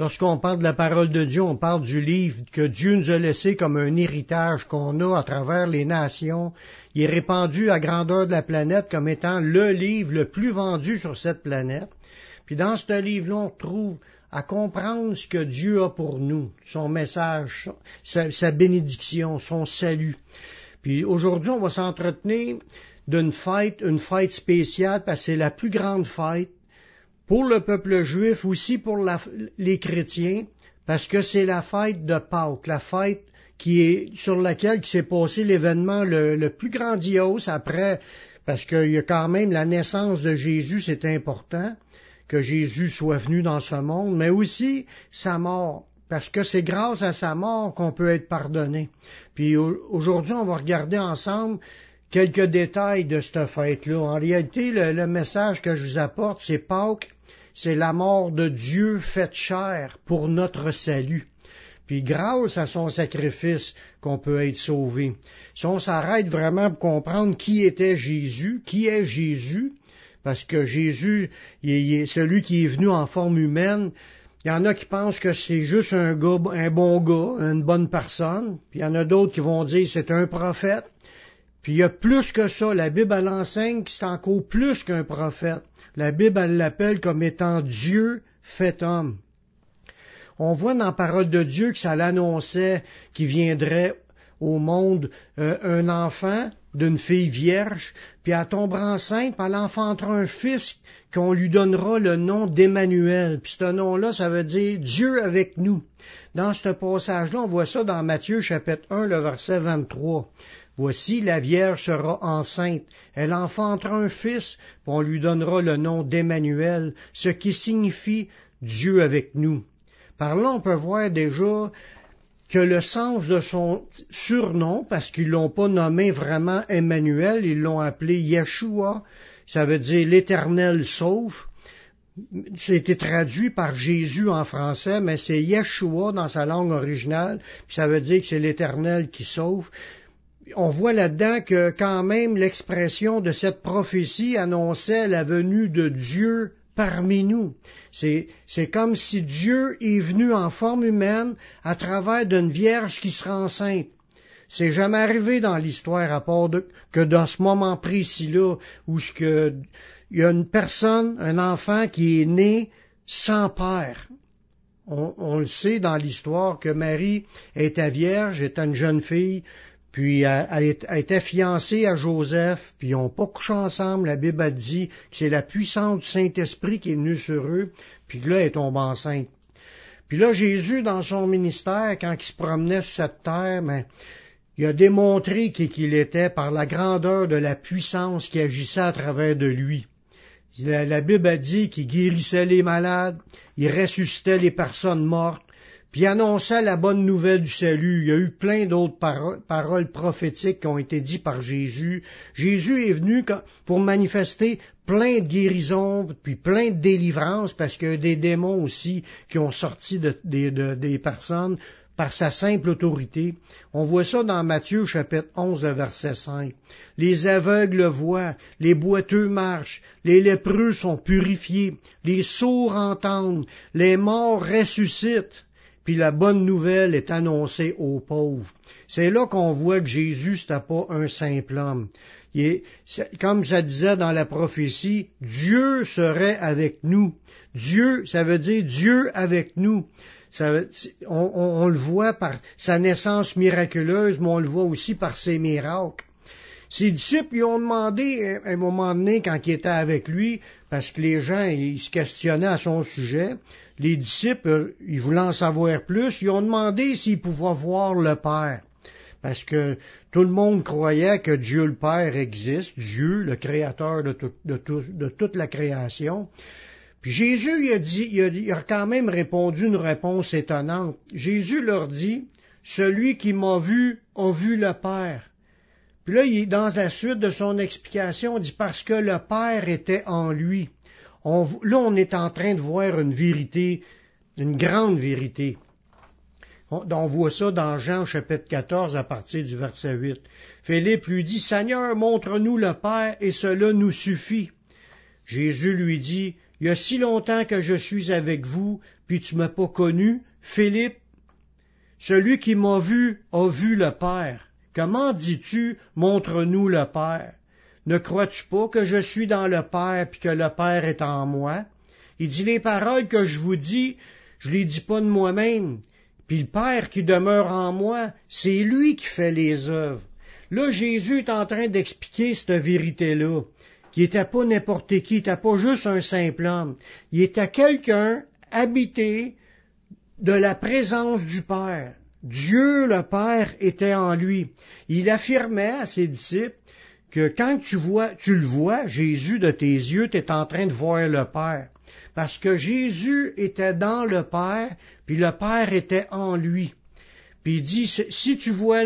Lorsqu'on parle de la parole de Dieu, on parle du livre que Dieu nous a laissé comme un héritage qu'on a à travers les nations. Il est répandu à grandeur de la planète comme étant le livre le plus vendu sur cette planète. Puis dans ce livre-là, on trouve à comprendre ce que Dieu a pour nous, son message, sa, bénédiction, son salut. Puis aujourd'hui, on va s'entretenir d'une fête, une fête spéciale, parce que c'est la plus grande fête pour le peuple juif, aussi pour les chrétiens, parce que c'est la fête de Pâques, la fête qui est sur laquelle s'est passé l'événement le, plus grandiose après, parce qu'il y a quand même la naissance de Jésus, c'est important que Jésus soit venu dans ce monde, mais aussi sa mort, parce que c'est grâce à sa mort qu'on peut être pardonné. Puis aujourd'hui, on va regarder ensemble quelques détails de cette fête-là. En réalité, le, le, message que je vous apporte, c'est Pâques c'est la mort de Dieu faite chair pour notre salut. Puis grâce à son sacrifice qu'on peut être sauvé. Si on s'arrête vraiment pour comprendre qui était Jésus, qui est Jésus, parce que Jésus, il est celui qui est venu en forme humaine, il y en a qui pensent que c'est juste un, gars, un bon gars, une bonne personne, puis il y en a d'autres qui vont dire c'est un prophète. Puis il y a plus que ça, la Bible elle enseigne que c'est encore plus qu'un prophète. La Bible, elle l'appelle comme étant Dieu fait homme. On voit dans la parole de Dieu que ça l'annonçait qu'il viendrait au monde euh, un enfant d'une fille vierge, puis elle tombera enceinte, puis elle enfantera un fils qu'on lui donnera le nom d'Emmanuel. Puis ce nom-là, ça veut dire Dieu avec nous. Dans ce passage-là, on voit ça dans Matthieu chapitre 1, le verset 23. Voici, la Vierge sera enceinte, elle enfantera un fils, on lui donnera le nom d'Emmanuel, ce qui signifie Dieu avec nous. Par là, on peut voir déjà que le sens de son surnom, parce qu'ils l'ont pas nommé vraiment Emmanuel, ils l'ont appelé Yeshua, ça veut dire l'Éternel sauve. C'était traduit par Jésus en français, mais c'est Yeshua dans sa langue originale, puis ça veut dire que c'est l'Éternel qui sauve on voit là-dedans que quand même l'expression de cette prophétie annonçait la venue de Dieu parmi nous. C'est, comme si Dieu est venu en forme humaine à travers d'une vierge qui sera enceinte. C'est jamais arrivé dans l'histoire à part que dans ce moment précis-là où il y a une personne, un enfant qui est né sans père. On, on le sait dans l'histoire que Marie était vierge, était une jeune fille, puis elle, était fiancée à Joseph, puis ils n'ont pas couché ensemble. La Bible a dit que c'est la puissance du Saint-Esprit qui est venue sur eux, puis là, elle est tombée enceinte. Puis là, Jésus, dans son ministère, quand il se promenait sur cette terre, ben, il a démontré qui qu'il était par la grandeur de la puissance qui agissait à travers de lui. La, la Bible a dit qu'il guérissait les malades, il ressuscitait les personnes mortes, puis annonçait la bonne nouvelle du salut. Il y a eu plein d'autres paroles prophétiques qui ont été dites par Jésus. Jésus est venu pour manifester plein de guérisons, puis plein de délivrances, parce qu'il y a des démons aussi qui ont sorti des personnes par sa simple autorité. On voit ça dans Matthieu chapitre 11, verset 5. Les aveugles voient, les boiteux marchent, les lépreux sont purifiés, les sourds entendent, les morts ressuscitent puis la bonne nouvelle est annoncée aux pauvres. C'est là qu'on voit que Jésus, n'était pas un simple homme. comme je disais dans la prophétie, Dieu serait avec nous. Dieu, ça veut dire Dieu avec nous. on, le voit par sa naissance miraculeuse, mais on le voit aussi par ses miracles. Ses disciples lui ont demandé à un moment donné, quand il était avec lui, parce que les gens ils se questionnaient à son sujet, les disciples, ils voulaient en savoir plus, ils ont demandé s'ils pouvaient voir le Père. Parce que tout le monde croyait que Dieu le Père existe, Dieu, le créateur de, toute la création. Puis Jésus il a, dit, il a, a quand même répondu une réponse étonnante. Jésus leur dit, celui qui m'a vu a vu le Père. Puis là, dans la suite de son explication, il dit parce que le Père était en lui. Là, on est en train de voir une vérité, une grande vérité. On, on, voit ça dans Jean chapitre 14 à partir du verset 8. Philippe lui dit, Seigneur, montre-nous le Père et cela nous suffit. Jésus lui dit, Il y a si longtemps que je suis avec vous, puis tu m'as pas connu, Philippe. Celui qui m'a vu a vu le Père. Comment dis-tu, montre-nous le Père? Ne crois-tu pas que je suis dans le Père puis que le Père est en moi? Il dit les paroles que je vous dis, je les dis pas de moi-même. Puis le Père qui demeure en moi, c'est lui qui fait les œuvres. Là, Jésus est en train d'expliquer cette vérité-là, qui n'était pas n'importe qui, n'était pas juste un simple homme. Il était quelqu'un habité de la présence du Père. Dieu le Père était en lui. Il affirmait à ses disciples que quand tu vois, tu le vois, Jésus de tes yeux, tu es en train de voir le Père. Parce que Jésus était dans le Père, puis le Père était en lui. Puis il dit, si tu vois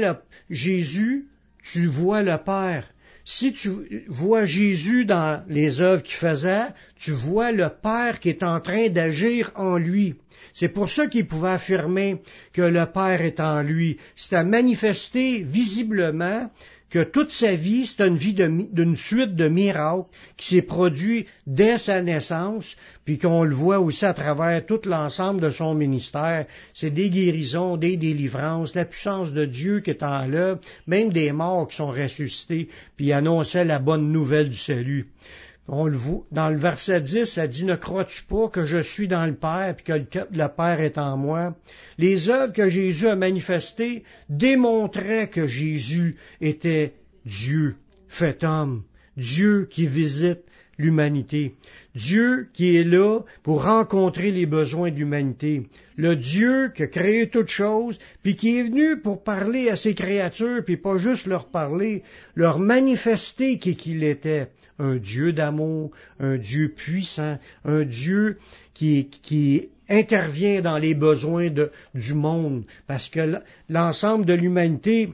Jésus, tu vois le Père. Si tu vois Jésus dans les œuvres qu'il faisait, tu vois le Père qui est en train d'agir en lui. C'est pour ça qu'il pouvait affirmer que le Père est en lui. C'est à manifester visiblement que toute sa vie, c'est une vie d'une suite de miracles qui s'est produit dès sa naissance, puis qu'on le voit aussi à travers tout l'ensemble de son ministère. C'est des guérisons, des délivrances, la puissance de Dieu qui est en l'œuvre, même des morts qui sont ressuscités, puis annonçait la bonne nouvelle du salut. On le voit, dans le verset 10, ça dit, ne crois-tu pas que je suis dans le Père, puis que le Père est en moi? Les œuvres que Jésus a manifestées démontraient que Jésus était Dieu, fait homme, Dieu qui visite l'humanité, Dieu qui est là pour rencontrer les besoins de l'humanité, le Dieu qui a créé toutes choses, puis qui est venu pour parler à ses créatures, puis pas juste leur parler, leur manifester qui qu'il était un Dieu d'amour, un Dieu puissant, un Dieu qui, qui intervient dans les besoins de, du monde, parce que l'ensemble de l'humanité,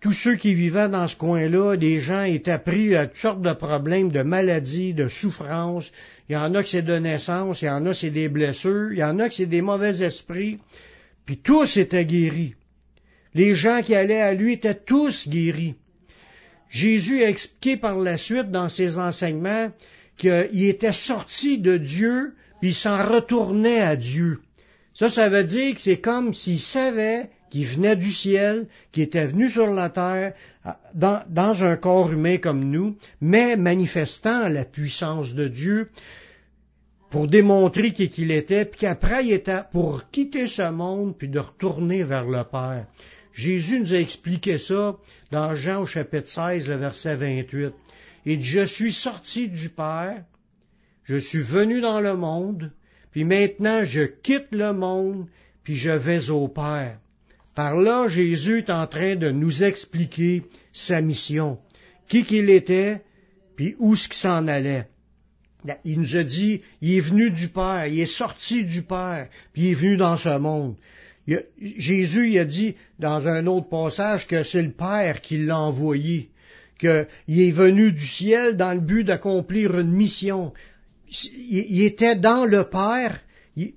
tous ceux qui vivaient dans ce coin-là, des gens étaient pris à toutes sortes de problèmes, de maladies, de souffrances. Il y en a que c'est de naissance, il y en a c'est des blessures, il y en a que c'est des mauvais esprits. Puis tous étaient guéris. Les gens qui allaient à lui étaient tous guéris. Jésus a expliqué par la suite dans ses enseignements qu'il était sorti de Dieu, puis il s'en retournait à Dieu. Ça, ça veut dire que c'est comme s'il savait qu'il venait du ciel, qu'il était venu sur la terre, dans, un corps humain comme nous, mais manifestant la puissance de Dieu pour démontrer qui qu'il était, puis qu'après il était pour quitter ce monde, puis de retourner vers le Père. Jésus nous a expliqué ça dans Jean au chapitre 16, le verset 28. Il dit, je suis sorti du Père, je suis venu dans le monde, puis maintenant je quitte le monde, puis je vais au Père. Par là, Jésus est en train de nous expliquer sa mission, qui qu'il était, puis où ce qu'il s'en allait. Il nous a dit, il est venu du Père, il est sorti du Père, puis il est venu dans ce monde. Jésus a dit dans un autre passage que c'est le Père qui l'a envoyé, qu'il est venu du ciel dans le but d'accomplir une mission. Il, était dans le Père,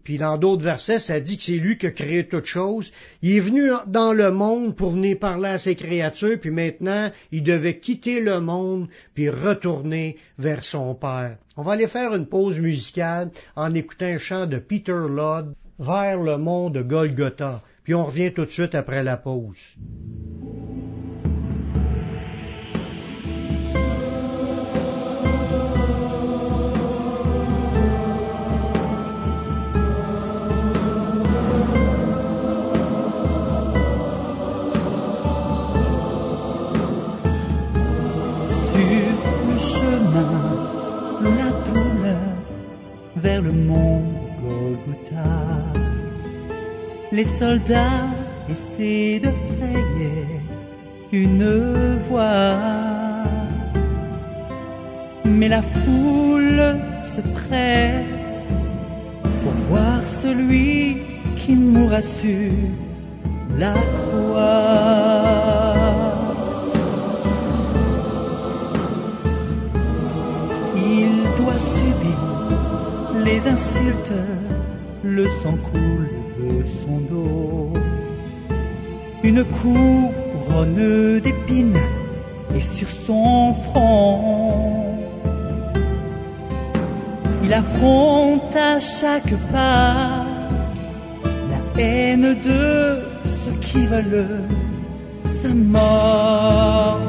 puis dans d'autres versets, ça dit que c'est lui qui a créé toutes choses. Il est venu dans le monde pour venir parler à ses créatures, puis maintenant, il devait quitter le monde, puis retourner vers son Père. On va aller faire une pause musicale en écoutant un chant de Peter Lodd vers le mont de Golgotha. Puis on revient tout de suite après la pause. vers le Golgotha les soldats essaient de frayer une voie. Mais la foule se presse pour voir celui qui mourra sur la croix. Il doit subir les insultes, le sang coule Une couronne d'épines est sur son front. Il affronte à chaque pas la haine de ceux qui veulent sa mort.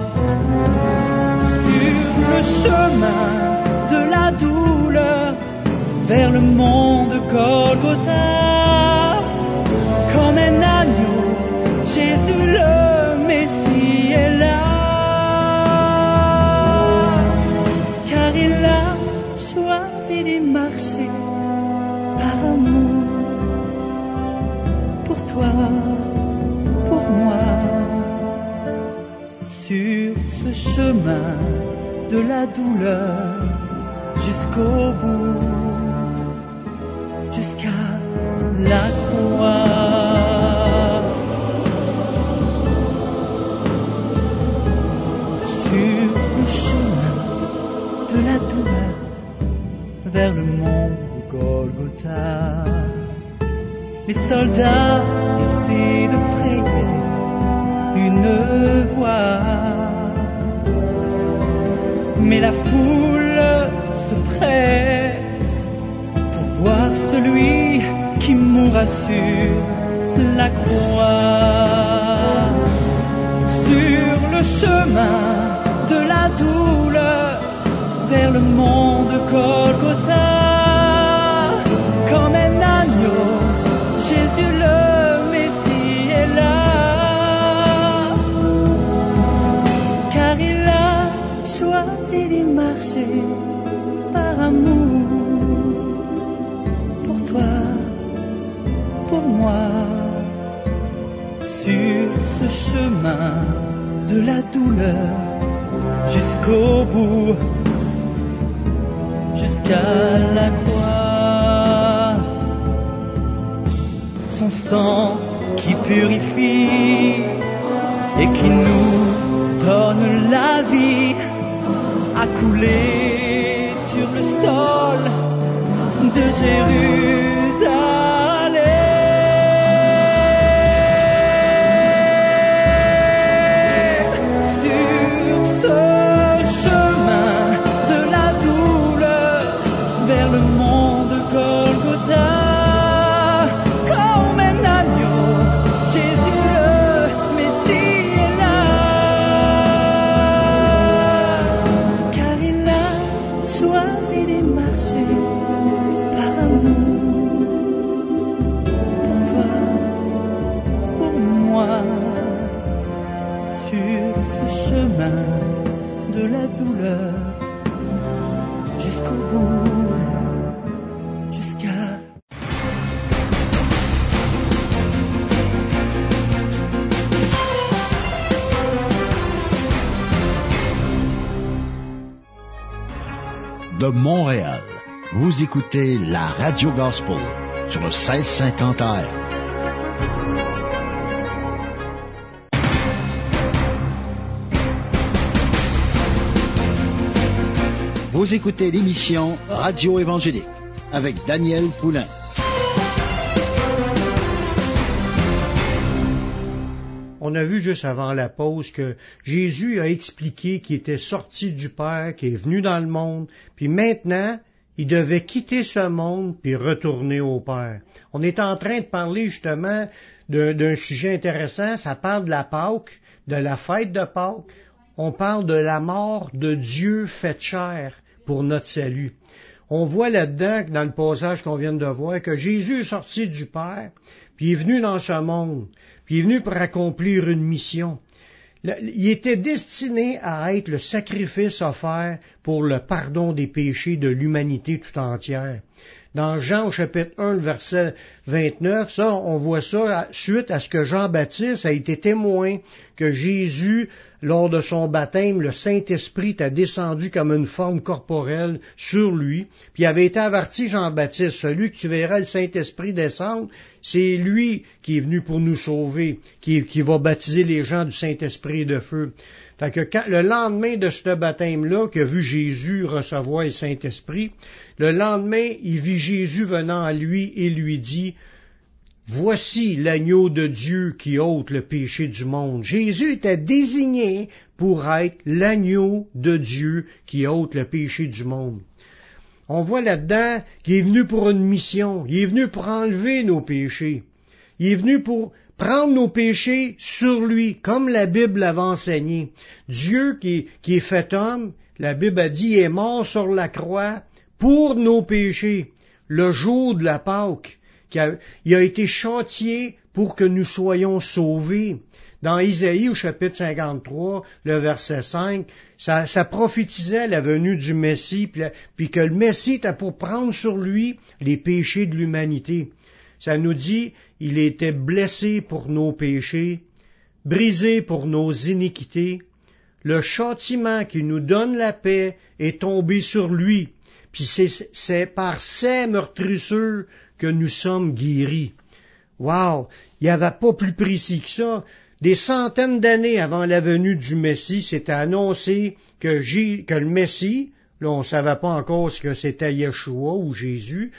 Sur le chemin de la douleur vers le monde Golgotha, chemin de la douleur jusqu'au bout, jusqu'à la croix. Sur le chemin de la douleur vers le mont Golgotha, les soldats La foule se presse pour voir celui qui mourra sur la croix. Sur le chemin de la douleur vers le monde Golgotha, douleur jusqu'au bout, jusqu'à la croix. Son sang qui purifie et qui nous donne la vie a coulé sur le sol de Jérusalem. Ce chemin de la douleur jusqu'au bout, De Montréal, vous écoutez la Radio Gospel sur le 1650 AM. Vous écoutez l'émission Radio Évangélique avec Daniel Poulain. On a vu juste avant la pause que Jésus a expliqué qu'il était sorti du Père, qu'il est venu dans le monde, puis maintenant, il devait quitter ce monde puis retourner au Père. On est en train de parler justement d'un sujet intéressant, ça parle de la Pâque, de la fête de Pâques. On parle de la mort de Dieu faite chair pour notre salut. On voit là-dedans, dans le passage qu'on vient de voir, que Jésus est sorti du Père, puis est venu dans ce monde, puis est venu pour accomplir une mission. Il était destiné à être le sacrifice offert pour le pardon des péchés de l'humanité tout entière. Dans Jean au chapitre 1, le verset 29, ça, on voit ça suite à ce que Jean-Baptiste a été témoin que Jésus lors de son baptême, le Saint-Esprit a descendu comme une forme corporelle sur lui, puis avait été averti Jean-Baptiste, celui que tu verras le Saint-Esprit descendre, c'est lui qui est venu pour nous sauver, qui, va baptiser les gens du Saint-Esprit de feu. Fait que quand, le lendemain de ce baptême-là, qu'a vu Jésus recevoir le Saint-Esprit, le lendemain, il vit Jésus venant à lui et lui dit, Voici l'agneau de Dieu qui ôte le péché du monde. Jésus était désigné pour être l'agneau de Dieu qui ôte le péché du monde. On voit là-dedans qu'il est venu pour une mission. Il est venu pour enlever nos péchés. Il est venu pour prendre nos péchés sur lui, comme la Bible l'avait enseigné. Dieu qui, est fait homme, la Bible a dit, est mort sur la croix pour nos péchés, le jour de la Pâque il a été châtié pour que nous soyons sauvés. Dans Isaïe au chapitre 53, le verset 5, ça, prophétisait la venue du Messie, puis, puis que le Messie était pour prendre sur lui les péchés de l'humanité. Ça nous dit, il était blessé pour nos péchés, brisé pour nos iniquités. Le châtiment qui nous donne la paix est tombé sur lui. Puis c'est par ses meurtrissures que nous sommes guéris. Wow! Il n'y avait pas plus précis que ça. Des centaines d'années avant la venue du Messie, c'était annoncé que, le Messie, là on ne savait pas encore ce que c'était Yeshua ou Jésus,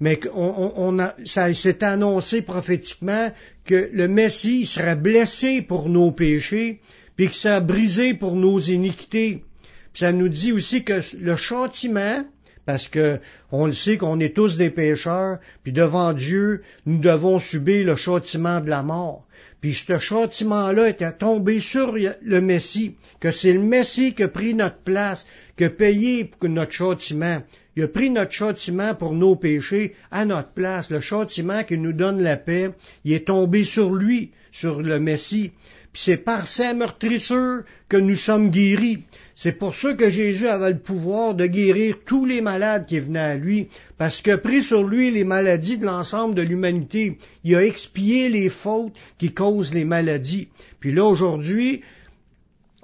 mais on, a, ça s'est annoncé prophétiquement que le Messie serait blessé pour nos péchés, puis que ça a brisé pour nos iniquités. Puis ça nous dit aussi que le châtiment parce que on le sait qu'on est tous des pécheurs, puis devant Dieu, nous devons subir le châtiment de la mort. Puis ce châtiment-là était tombé sur le Messie, que c'est le Messie qui a pris notre place, qui a payé pour notre châtiment. Il a pris notre châtiment pour nos péchés à notre place. Le châtiment qui nous donne la paix, il est tombé sur lui, sur le Messie. Puis c'est par sa meurtrissure que nous sommes guéris. C'est pour ça que Jésus avait le pouvoir de guérir tous les malades qui venaient à lui, parce que pris sur lui les maladies de l'ensemble de l'humanité. Il a expié les fautes qui causent les maladies. Puis là, aujourd'hui,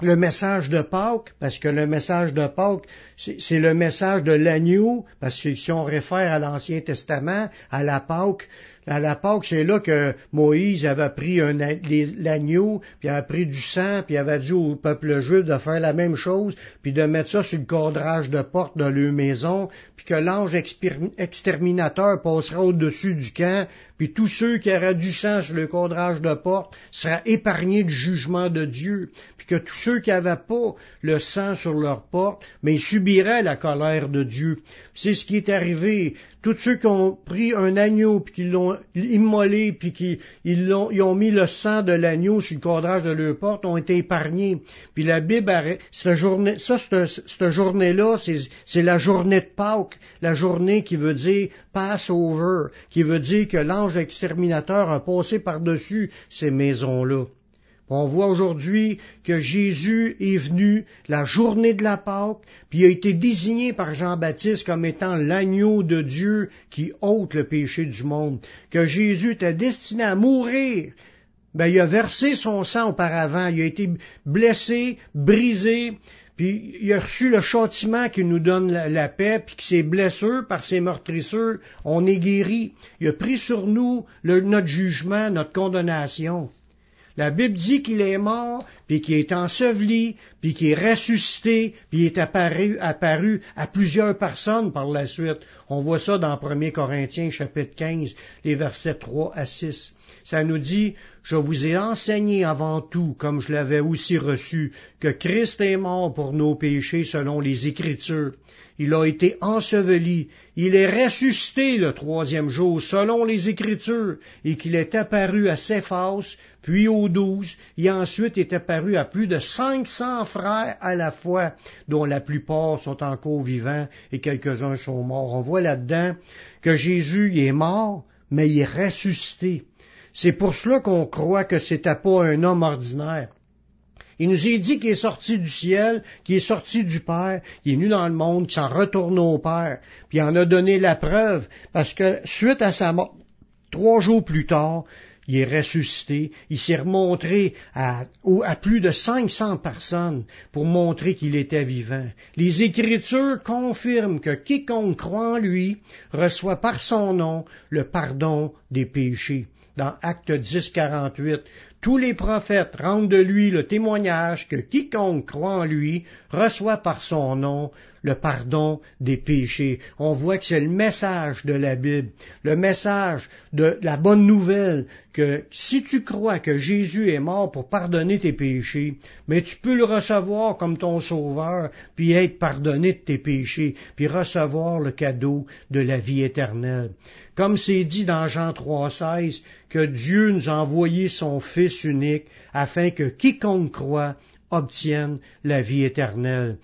le message de Pâques, parce que le message de Pâques, c'est le message de l'agneau, parce que si on réfère à l'Ancien Testament, à la Pâques, à la Pâque, c'est là que Moïse avait pris l'agneau, puis avait pris du sang, puis avait dit au peuple juif de faire la même chose, puis de mettre ça sur le cadrage de porte de leur maison, puis que l'ange exterminateur passera au-dessus du camp, puis tous ceux qui auraient du sang sur le cadrage de porte seraient épargnés du jugement de Dieu, puis que tous ceux qui n'avaient pas le sang sur leur porte, mais subiraient la colère de Dieu. C'est ce qui est arrivé tous ceux qui ont pris un agneau, puis qui l'ont immolé, puis qui ils, ont, ils ont mis le sang de l'agneau sur le cadrage de leur porte, ont été épargnés. Puis la Bible, cette journée, ça, cette, journée-là, c'est la journée de Pâques, la journée qui veut dire Passover, qui veut dire que l'ange exterminateur a passé par-dessus ces maisons-là. On voit aujourd'hui que Jésus est venu la journée de la Pâque, puis a été désigné par Jean-Baptiste comme étant l'agneau de Dieu qui ôte le péché du monde, que Jésus était destiné à mourir. Ben, il a versé son sang auparavant, il a été blessé, brisé, puis il a reçu le châtiment qui nous donne la, paix, puis que ses blessures, par ses meurtrissures, on est guéri. Il a pris sur nous notre jugement, notre condamnation. La Bible dit qu'il est mort, puis qu'il est enseveli, puis qu'il est ressuscité, puis est apparu, apparu à plusieurs personnes par la suite. On voit ça dans 1 Corinthiens chapitre 15, les versets 3 à 6. Ça nous dit, je vous ai enseigné avant tout, comme je l'avais aussi reçu, que Christ est mort pour nos péchés selon les Écritures il a été enseveli, il est ressuscité le troisième jour selon les Écritures, et qu'il est apparu à Céphas, puis aux douze, et ensuite est apparu à plus de cinq cents frères à la fois, dont la plupart sont encore vivants et quelques-uns sont morts. On voit là-dedans que Jésus est mort, mais il est ressuscité. C'est pour cela qu'on croit que c'était pas un homme ordinaire. Il nous a dit qu'il est sorti du ciel, qu'il est sorti du Père, qu'il est venu dans le monde, qu'il s'en retourne au Père, puis il en a donné la preuve, parce que suite à sa mort, trois jours plus tard, il est ressuscité, il s'est remontré à, à plus de 500 personnes pour montrer qu'il était vivant. Les Écritures confirment que quiconque croit en lui reçoit par son nom le pardon des péchés. Dans Acte 10, 48, tous les prophètes rendent de lui le témoignage que quiconque croit en lui reçoit par son nom le pardon des péchés. On voit que c'est le message de la Bible, le message de la bonne nouvelle que si tu crois que Jésus est mort pour pardonner tes péchés, mais tu peux le recevoir comme ton sauveur, puis être pardonné de tes péchés, puis recevoir le cadeau de la vie éternelle. Comme c'est dit dans Jean 3,16, que Dieu nous a envoyé son Fils unique afin que quiconque croit obtienne la vie éternelle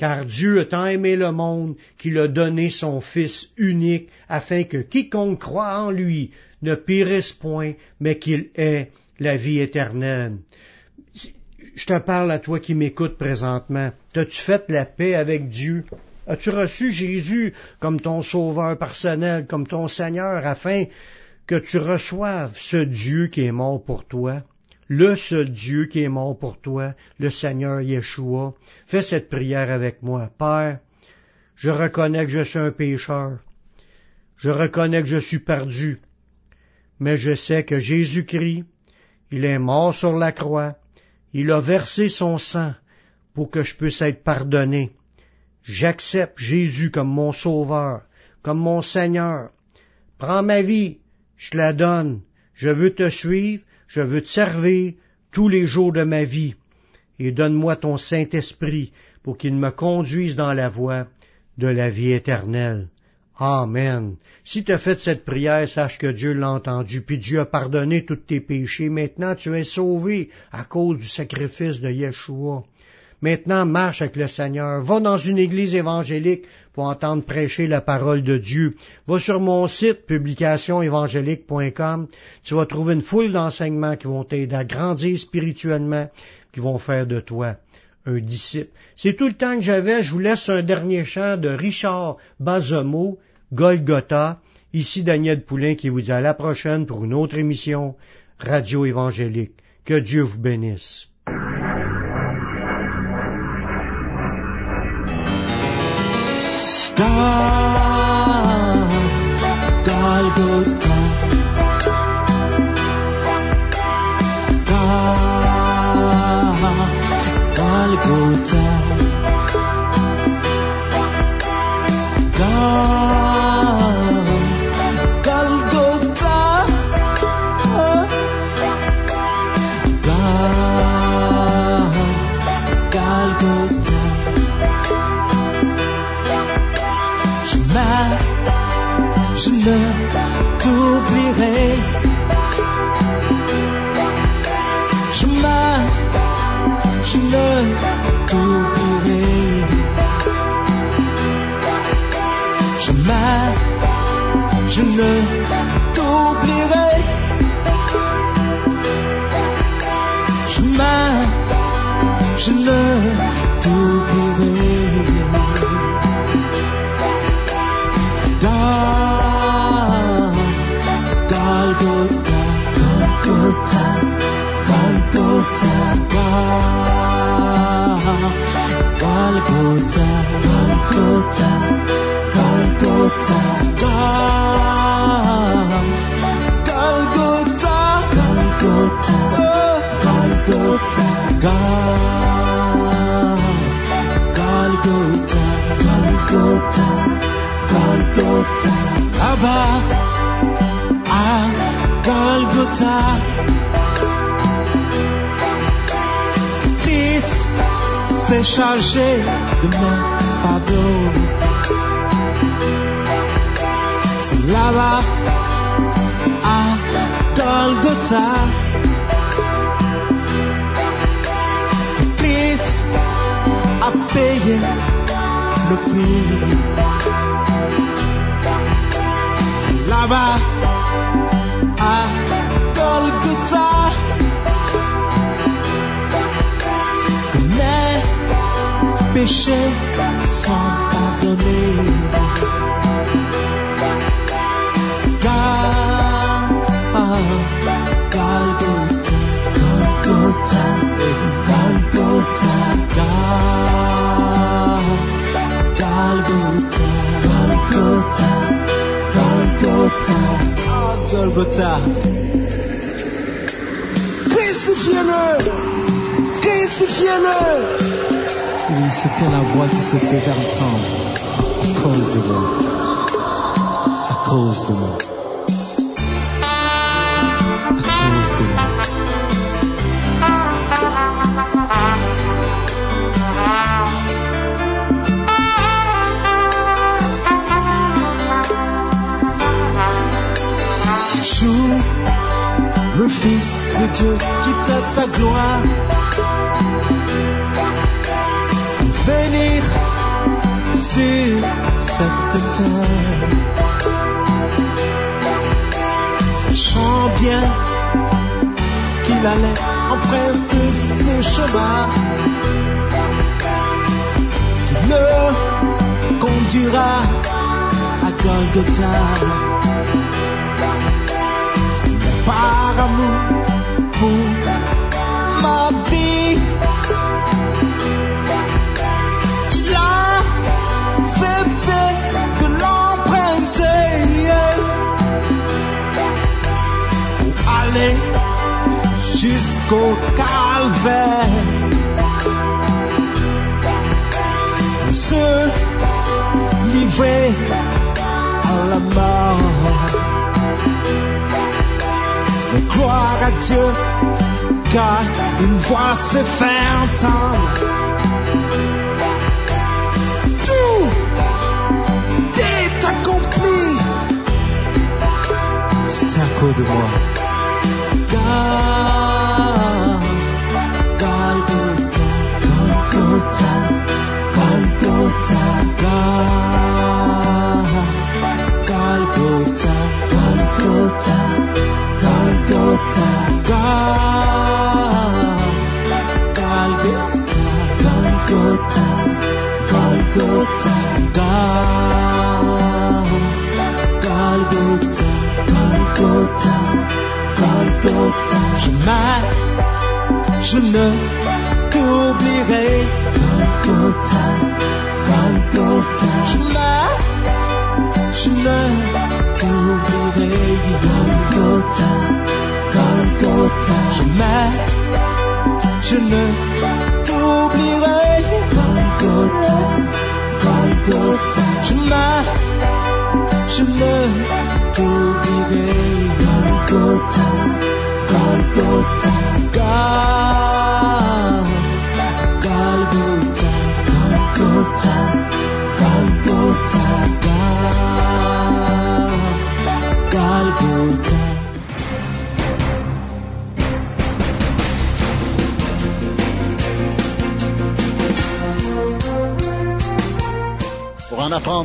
car Dieu a tant aimé le monde qu'il a donné son Fils unique, afin que quiconque croit en lui ne périsse point, mais qu'il ait la vie éternelle. Je te parle à toi qui m'écoutes présentement. T'as-tu fait la paix avec Dieu? As-tu reçu Jésus comme ton sauveur personnel, comme ton Seigneur, afin que tu reçoives ce Dieu qui est mort pour toi? Le seul Dieu qui est mort pour toi, le Seigneur Yeshua. Fais cette prière avec moi. Père, je reconnais que je suis un pécheur. Je reconnais que je suis perdu. Mais je sais que Jésus-Christ, il est mort sur la croix. Il a versé son sang pour que je puisse être pardonné. J'accepte Jésus comme mon sauveur, comme mon Seigneur. Prends ma vie, je la donne. Je veux te suivre, je veux te servir tous les jours de ma vie, et donne-moi ton Saint-Esprit pour qu'il me conduise dans la voie de la vie éternelle. Amen. Si tu as fait cette prière, sache que Dieu l'a entendu, puis Dieu a pardonné tous tes péchés. Maintenant, tu es sauvé à cause du sacrifice de Yeshua. Maintenant, marche avec le Seigneur. Va dans une église évangélique pour entendre prêcher la parole de Dieu. Va sur mon site publicationévangélique.com. Tu vas trouver une foule d'enseignements qui vont t'aider à grandir spirituellement, qui vont faire de toi un disciple. C'est tout le temps que j'avais. Je vous laisse un dernier chant de Richard Bazemo, Golgotha. Ici Daniel Poulain qui vous dit à la prochaine pour une autre émission Radio Évangélique. Que Dieu vous bénisse. God. Je ne t'oublierai. Chemin, je ne t'oublierai. Dans Golgotha, Golgotha, Golgotha, Golgotha, Golgotha, Golgotha, Golgotha. Golgotha, Abba, à Golgotha. Christ s'est chargé de mon fardeau. C'est là-bas, à Golgotha, Christ a payé I call guitar. sans pardonner. Golgotha. Crucifiez-le Crucifiez-le Oui, c'était la voix qui se faisait entendre à cause de moi. À cause de moi. Dieu quitta sa gloire. Venir sur cette terre. Sachant bien qu'il allait emprunter ce chemin. Qui le conduira à Golgotha. par amour jusqu'au calvaire. Se livrer à la mort. Gloire à Dieu, car une voix se fait entendre. Tout est accompli. C'est à cause de moi. Gal- ne t'oublierai. Golgotha, Golgotha. Je m'aime, je ne t'oublierai. Golgotha, Golgotha. Je m'aime, je ne t'oublierai. Golgotha, Golgotha. Je m'aime, je ne t'oublierai. Golgotha.